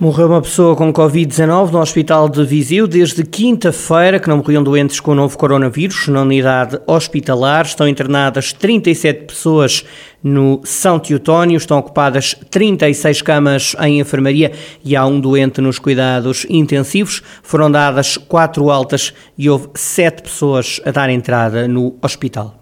Morreu uma pessoa com Covid-19 no Hospital de Viseu desde quinta-feira, que não morriam doentes com o novo coronavírus. Na unidade hospitalar estão internadas 37 pessoas no São Teotónio, estão ocupadas 36 camas em enfermaria e há um doente nos cuidados intensivos. Foram dadas quatro altas e houve sete pessoas a dar entrada no hospital.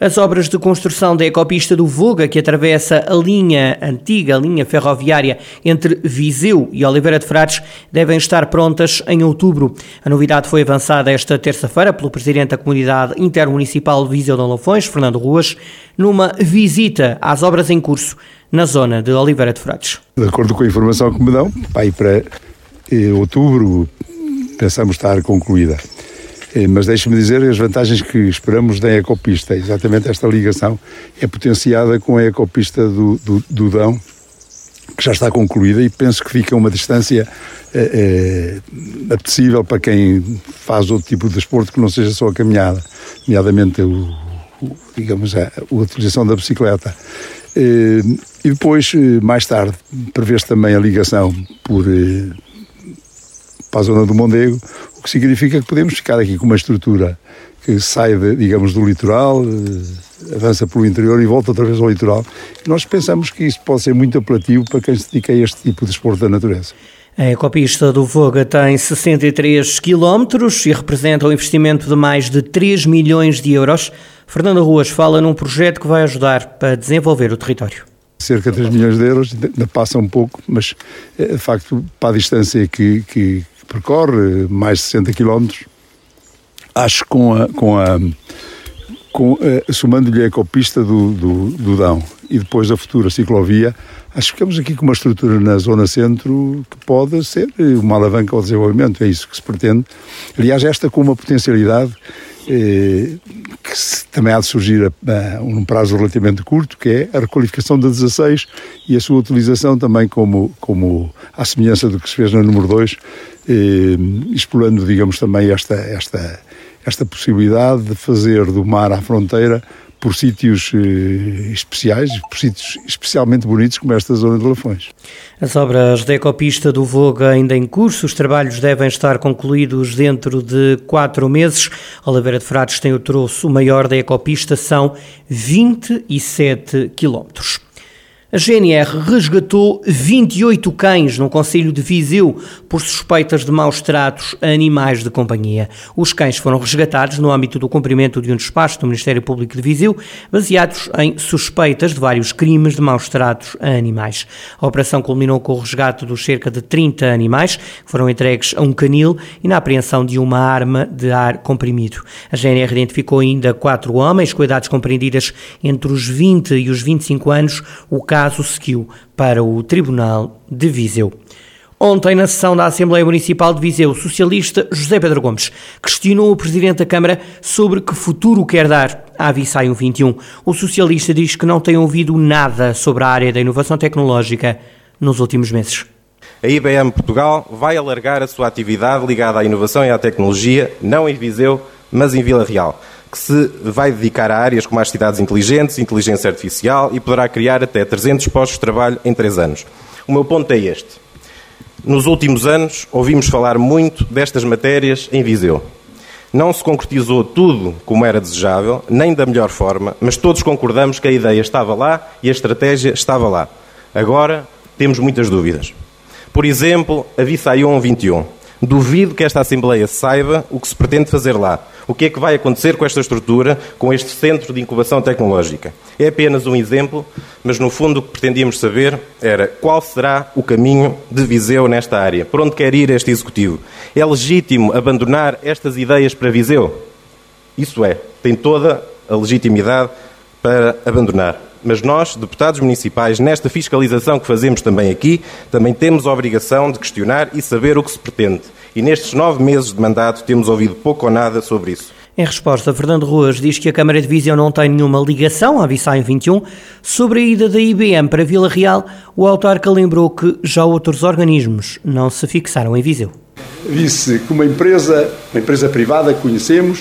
As obras de construção da ecopista do Voga, que atravessa a linha antiga, a linha ferroviária entre Viseu e Oliveira de Frades, devem estar prontas em outubro. A novidade foi avançada esta terça-feira pelo Presidente da Comunidade Intermunicipal de Viseu de Lafões, Fernando Ruas, numa visita às obras em curso na zona de Oliveira de Frades. De acordo com a informação que me dão, para, para eh, outubro pensamos estar concluída. Eh, mas deixe-me dizer as vantagens que esperamos da ecopista. Exatamente esta ligação é potenciada com a ecopista do, do, do Dão, que já está concluída e penso que fica uma distância é, é, apetecível para quem faz outro tipo de desporto que não seja só a caminhada, nomeadamente o, o digamos, a, a, utilização da bicicleta. É, e depois, mais tarde, prevê-se também a ligação por, para a zona do Mondego, o que significa que podemos ficar aqui com uma estrutura que sai, de, digamos, do litoral, eh, avança pelo interior e volta outra vez ao litoral. Nós pensamos que isso pode ser muito apelativo para quem se dedica a este tipo de esporte da natureza. A ecopista do Voga tem 63 quilómetros e representa um investimento de mais de 3 milhões de euros. Fernando Ruas fala num projeto que vai ajudar para desenvolver o território cerca de 3 milhões de euros, ainda passa um pouco, mas eh, de facto, para a distância que, que, percorre mais de 60 quilómetros, acho que com a, com a com, uh, somando-lhe a ecopista do, do, do Dão e depois a futura ciclovia, acho que ficamos aqui com uma estrutura na zona centro que pode ser uma alavanca ao desenvolvimento, é isso que se pretende. Aliás, esta com uma potencialidade eh, que também há de surgir a, a, um prazo relativamente curto, que é a requalificação da 16 e a sua utilização também como, como à semelhança do que se fez na número 2, eh, explorando, digamos, também esta, esta, esta possibilidade de fazer do mar à fronteira por sítios eh, especiais, por sítios especialmente bonitos como esta zona de Lafões. As obras da ecopista do Voga ainda em curso, os trabalhos devem estar concluídos dentro de quatro meses. Oliveira de Frades tem o troço maior da ecopista, são 27 quilómetros. A GNR resgatou 28 cães no Conselho de Viseu por suspeitas de maus tratos a animais de companhia. Os cães foram resgatados no âmbito do cumprimento de um despacho do Ministério Público de Viseu, baseados em suspeitas de vários crimes de maus tratos a animais. A operação culminou com o resgate dos cerca de 30 animais, que foram entregues a um canil e na apreensão de uma arma de ar comprimido. A GNR identificou ainda quatro homens com idades compreendidas entre os 20 e os 25 anos. O caso seguiu para o Tribunal de Viseu. Ontem, na sessão da Assembleia Municipal de Viseu, o socialista José Pedro Gomes questionou o Presidente da Câmara sobre que futuro quer dar à Visaium 21. O socialista diz que não tem ouvido nada sobre a área da inovação tecnológica nos últimos meses. A IBM Portugal vai alargar a sua atividade ligada à inovação e à tecnologia, não em Viseu, mas em Vila Real que se vai dedicar a áreas como as cidades inteligentes, inteligência artificial e poderá criar até 300 postos de trabalho em três anos. O meu ponto é este. Nos últimos anos, ouvimos falar muito destas matérias em Viseu. Não se concretizou tudo como era desejável, nem da melhor forma, mas todos concordamos que a ideia estava lá e a estratégia estava lá. Agora temos muitas dúvidas. Por exemplo, a Vissaion 21. Duvido que esta Assembleia saiba o que se pretende fazer lá. O que é que vai acontecer com esta estrutura, com este centro de incubação tecnológica? É apenas um exemplo, mas no fundo o que pretendíamos saber era qual será o caminho de Viseu nesta área. Por onde quer ir este Executivo? É legítimo abandonar estas ideias para Viseu? Isso é, tem toda a legitimidade para abandonar. Mas nós, deputados municipais, nesta fiscalização que fazemos também aqui, também temos a obrigação de questionar e saber o que se pretende. E nestes nove meses de mandato temos ouvido pouco ou nada sobre isso. Em resposta, Fernando Ruas diz que a Câmara de Viseu não tem nenhuma ligação à Vissaio 21. Sobre a ida da IBM para Vila Real, o autarca lembrou que já outros organismos não se fixaram em Viseu. Disse que uma empresa, uma empresa privada que conhecemos,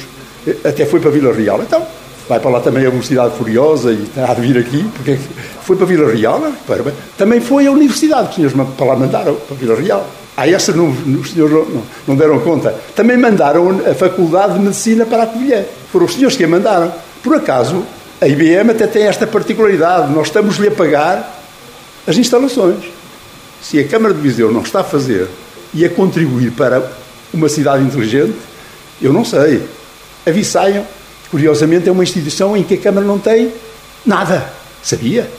até foi para Vila Real. Então, vai para lá também a Velocidade Furiosa e está a vir aqui, porque foi para Vila Real? É? também foi a universidade, os senhores para lá mandaram, para Vila Real. A essa não, os senhores não, não, deram conta. Também mandaram a Faculdade de Medicina para a Covilhã. Foram os senhores que a mandaram. Por acaso, a IBM até tem esta particularidade. Nós estamos-lhe a pagar as instalações. Se a Câmara de Viseu não está a fazer e a contribuir para uma cidade inteligente, eu não sei. A Vissaio, curiosamente, é uma instituição em que a Câmara não tem nada. Sabia?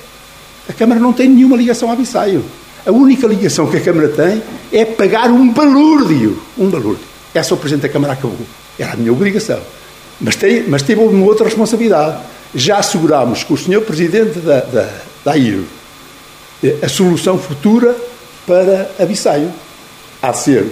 A Câmara não tem nenhuma ligação à Vissaio. A única ligação que a Câmara tem é pagar um balúrdio. Um balúrdio. Essa o Presidente da Câmara acabou. Era a minha obrigação. Mas, tem, mas teve uma outra responsabilidade. Já assegurámos com o Sr. Presidente da, da, da AIR eh, a solução futura para a Bissaio. Há de ser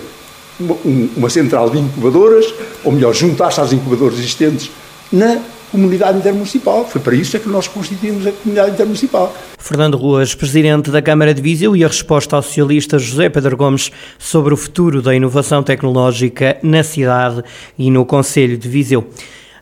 uma, uma central de incubadoras, ou melhor, juntar-se às incubadoras existentes na comunidade intermunicipal. Foi para isso é que nós constituímos a comunidade intermunicipal. Fernando Ruas, presidente da Câmara de Viseu, e a resposta ao socialista José Pedro Gomes sobre o futuro da inovação tecnológica na cidade e no Conselho de Viseu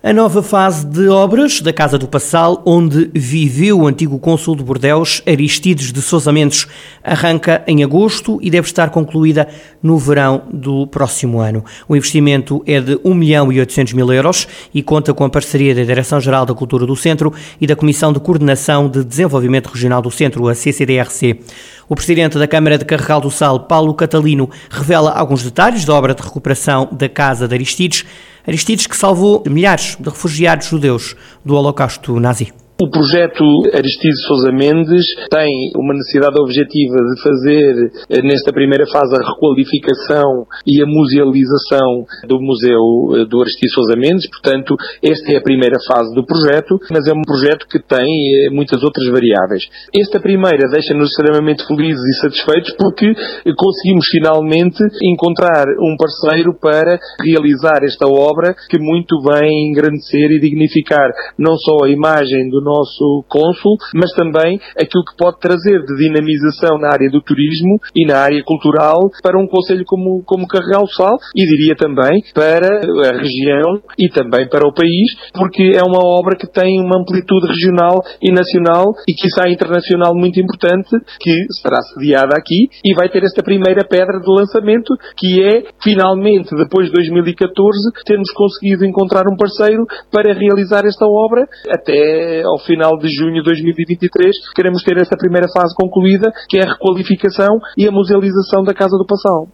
a nova fase de obras da Casa do Passal, onde viveu o antigo cônsul de Bordeus, Aristides de Sousa Mendes, arranca em agosto e deve estar concluída no verão do próximo ano. O investimento é de 1 milhão e 800 mil euros e conta com a parceria da Direção-Geral da Cultura do Centro e da Comissão de Coordenação de Desenvolvimento Regional do Centro, a CCDRC. O presidente da Câmara de Carregal do Sal, Paulo Catalino, revela alguns detalhes da obra de recuperação da Casa de Aristides, Aristides que salvou milhares de refugiados judeus do Holocausto nazi. O projeto Aristides Sousa Mendes tem uma necessidade objetiva de fazer, eh, nesta primeira fase, a requalificação e a musealização do Museu eh, do Aristides Sousa Mendes. Portanto, esta é a primeira fase do projeto, mas é um projeto que tem eh, muitas outras variáveis. Esta primeira deixa-nos extremamente felizes e satisfeitos porque conseguimos finalmente encontrar um parceiro para realizar esta obra que muito vem engrandecer e dignificar não só a imagem do nosso cônsul, mas também aquilo que pode trazer de dinamização na área do turismo e na área cultural para um conselho como, como Carregal Sal e diria também para a região e também para o país, porque é uma obra que tem uma amplitude regional e nacional e que sai internacional muito importante, que será sediada aqui e vai ter esta primeira pedra de lançamento, que é, finalmente, depois de 2014, termos conseguido encontrar um parceiro para realizar esta obra até ao final de junho de 2023 queremos ter essa primeira fase concluída, que é a requalificação e a musealização da Casa do Passal.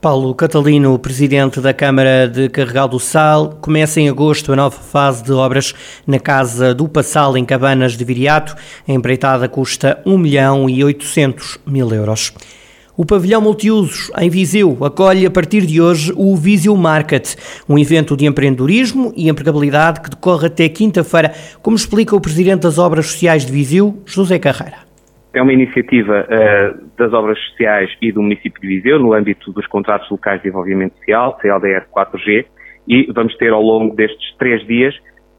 Paulo Catalino, presidente da Câmara de Carregal do Sal, começa em agosto a nova fase de obras na Casa do Passal, em Cabanas de Viriato. A empreitada custa 1 milhão e 800 mil euros. O pavilhão multiusos em Viseu acolhe a partir de hoje o Viseu Market, um evento de empreendedorismo e empregabilidade que decorre até quinta-feira, como explica o presidente das Obras Sociais de Viseu, José Carreira. É uma iniciativa uh, das Obras Sociais e do município de Viseu, no âmbito dos contratos locais de desenvolvimento social, CLDR 4G, e vamos ter ao longo destes três dias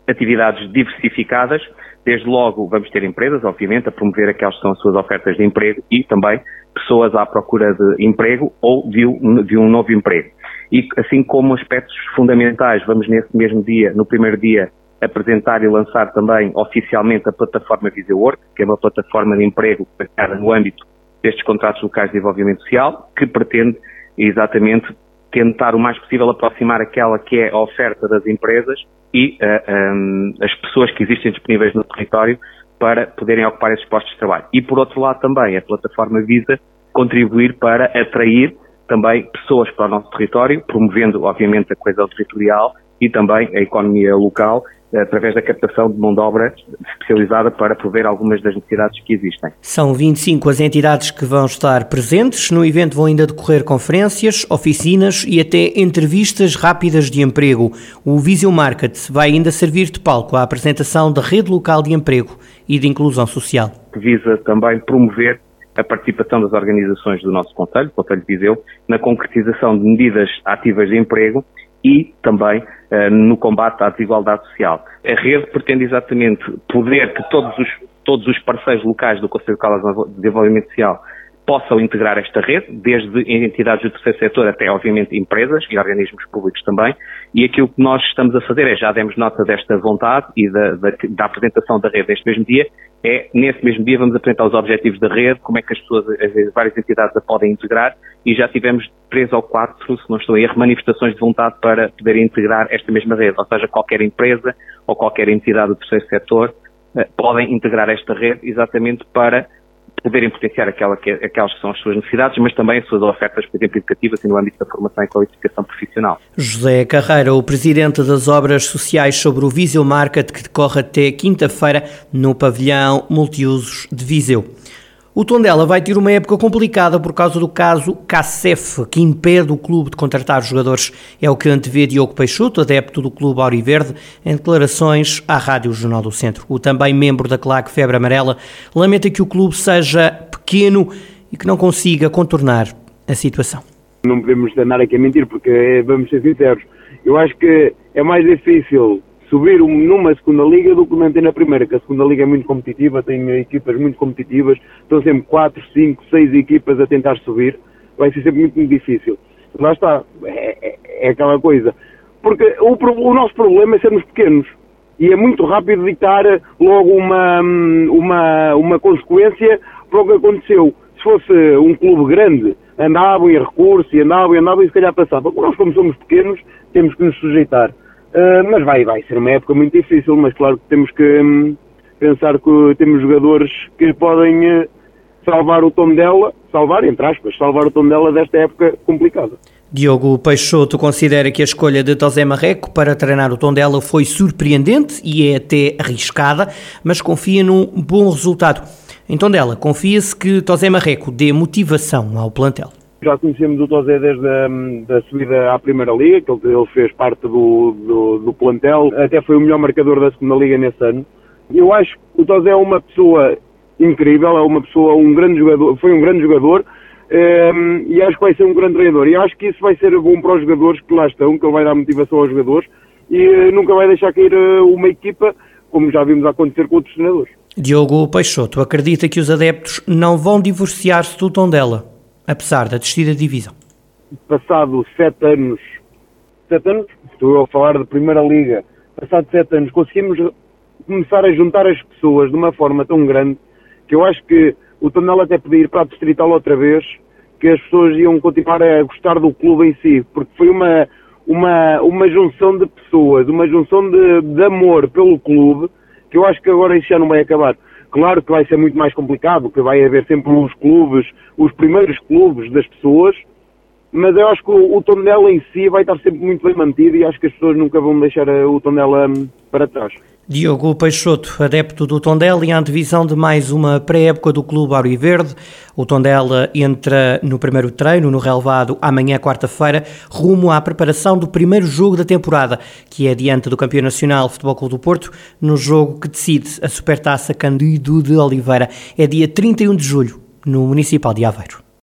atividades diversificadas. Desde logo vamos ter empresas, obviamente, a promover aquelas que são as suas ofertas de emprego e também pessoas à procura de emprego ou de um, de um novo emprego. E assim como aspectos fundamentais, vamos nesse mesmo dia, no primeiro dia, apresentar e lançar também oficialmente a plataforma Viseu Work, que é uma plataforma de emprego criada no âmbito destes contratos locais de desenvolvimento social, que pretende exatamente tentar o mais possível aproximar aquela que é a oferta das empresas e uh, eh, um, eh, as pessoas que existem disponíveis no território para poderem ocupar esses postos de trabalho. E por outro lado também a plataforma visa contribuir para atrair também pessoas para o nosso território, promovendo obviamente a coesão territorial e também a economia local através da captação de mão de obra especializada para prover algumas das necessidades que existem. São 25 as entidades que vão estar presentes. No evento vão ainda decorrer conferências, oficinas e até entrevistas rápidas de emprego. O Visio Market vai ainda servir de palco à apresentação da rede local de emprego e de inclusão social. Visa também promover a participação das organizações do nosso Conselho, o Conselho de Viseu, na concretização de medidas ativas de emprego e também uh, no combate à desigualdade social. A rede pretende exatamente poder que todos os, todos os parceiros locais do Conselho Local de Desenvolvimento Social possam integrar esta rede, desde entidades do terceiro setor até, obviamente, empresas e organismos públicos também. E aquilo que nós estamos a fazer é, já demos nota desta vontade e da, da, da apresentação da rede neste mesmo dia, é, nesse mesmo dia, vamos apresentar os objetivos da rede, como é que as pessoas, as várias entidades a podem integrar, e já tivemos três ou quatro, se não estou a erro, manifestações de vontade para poderem integrar esta mesma rede, ou seja, qualquer empresa ou qualquer entidade do terceiro setor eh, podem integrar esta rede exatamente para poderem potenciar aquela que, aquelas que são as suas necessidades, mas também as suas ofertas, por exemplo, educativas e no âmbito da formação e qualificação profissional. José Carreira, o presidente das obras sociais sobre o Viseu Market, que decorre até quinta-feira no pavilhão multiusos de Viseu. O Tondela vai ter uma época complicada por causa do caso CACEF, que impede o clube de contratar jogadores. É o que antevê Diogo Peixoto, adepto do clube Auriverde, em declarações à Rádio Jornal do Centro. O também membro da CLAC Febre Amarela lamenta que o clube seja pequeno e que não consiga contornar a situação. Não podemos andar aqui a mentir, porque vamos ser sinceros. Eu acho que é mais difícil subir numa segunda liga do que manter na primeira, que a segunda liga é muito competitiva, tem equipas muito competitivas, estão sempre 4, 5, 6 equipas a tentar subir, vai ser sempre muito, muito difícil. Lá está, é, é, é aquela coisa. Porque o, o, nosso problema é sermos pequenos e é muito rápido ditar logo uma, uma, uma consequência para o que aconteceu. Se fosse um clube grande, andavam em recurso e andavam e andavam e se calhar passava. Nós, como somos pequenos, temos que nos sujeitar. Uh, mas vai, vai ser uma época muito difícil, mas claro que temos que um, pensar que temos jogadores que podem uh, salvar o tom dela, salvar, entre aspas, salvar o tom dela desta época complicada. Diogo Peixoto considera que a escolha de Tosé Marreco para treinar o Tondela foi surpreendente e é até arriscada, mas confia num bom resultado. Em Tondela, confia-se que Tosé Marreco dê motivação ao plantel. Já conhecemos o Tozé desde a da subida à Primeira Liga, que ele fez parte do, do, do, plantel, até foi o melhor marcador da Segunda Liga nesse ano. Eu acho que o Tozé é uma pessoa incrível, é uma pessoa, um grande jogador, foi um grande jogador um, e acho que vai ser um grande treinador. E acho que isso vai ser bom para os jogadores que lá estão, que ele vai dar motivação aos jogadores e uh, nunca vai deixar cair uh, uma equipa, como já vimos acontecer com outros treinadores. Diogo Peixoto acredita que os adeptos não vão divorciar-se do tom dela apesar da descida de divisão? Passado sete anos, sete anos, estou a falar da Primeira Liga, passado sete anos, conseguimos começar a juntar as pessoas de uma forma tão grande que eu acho que o Tondela até podia ir para a Distrital outra vez, que as pessoas iam continuar a gostar do clube em si, porque foi uma, uma, uma junção de pessoas, uma junção de, de amor pelo clube, que eu acho que agora isso já não vai acabar. Claro que vai ser muito mais complicado, que vai haver sempre os clubes, os primeiros clubes das pessoas, mas eu acho que o, o Tondela em si vai estar sempre muito bem mantido e acho que as pessoas nunca vão deixar o Tondela hum, para trás. Diogo Peixoto, adepto do Tondela e antevisão de mais uma pré-época do Clube Auriverde. O Tondela entra no primeiro treino, no relevado, amanhã, quarta-feira, rumo à preparação do primeiro jogo da temporada, que é diante do Campeão Nacional Futebol Clube do Porto, no jogo que decide a Supertaça Candido de Oliveira. É dia 31 de julho, no Municipal de Aveiro.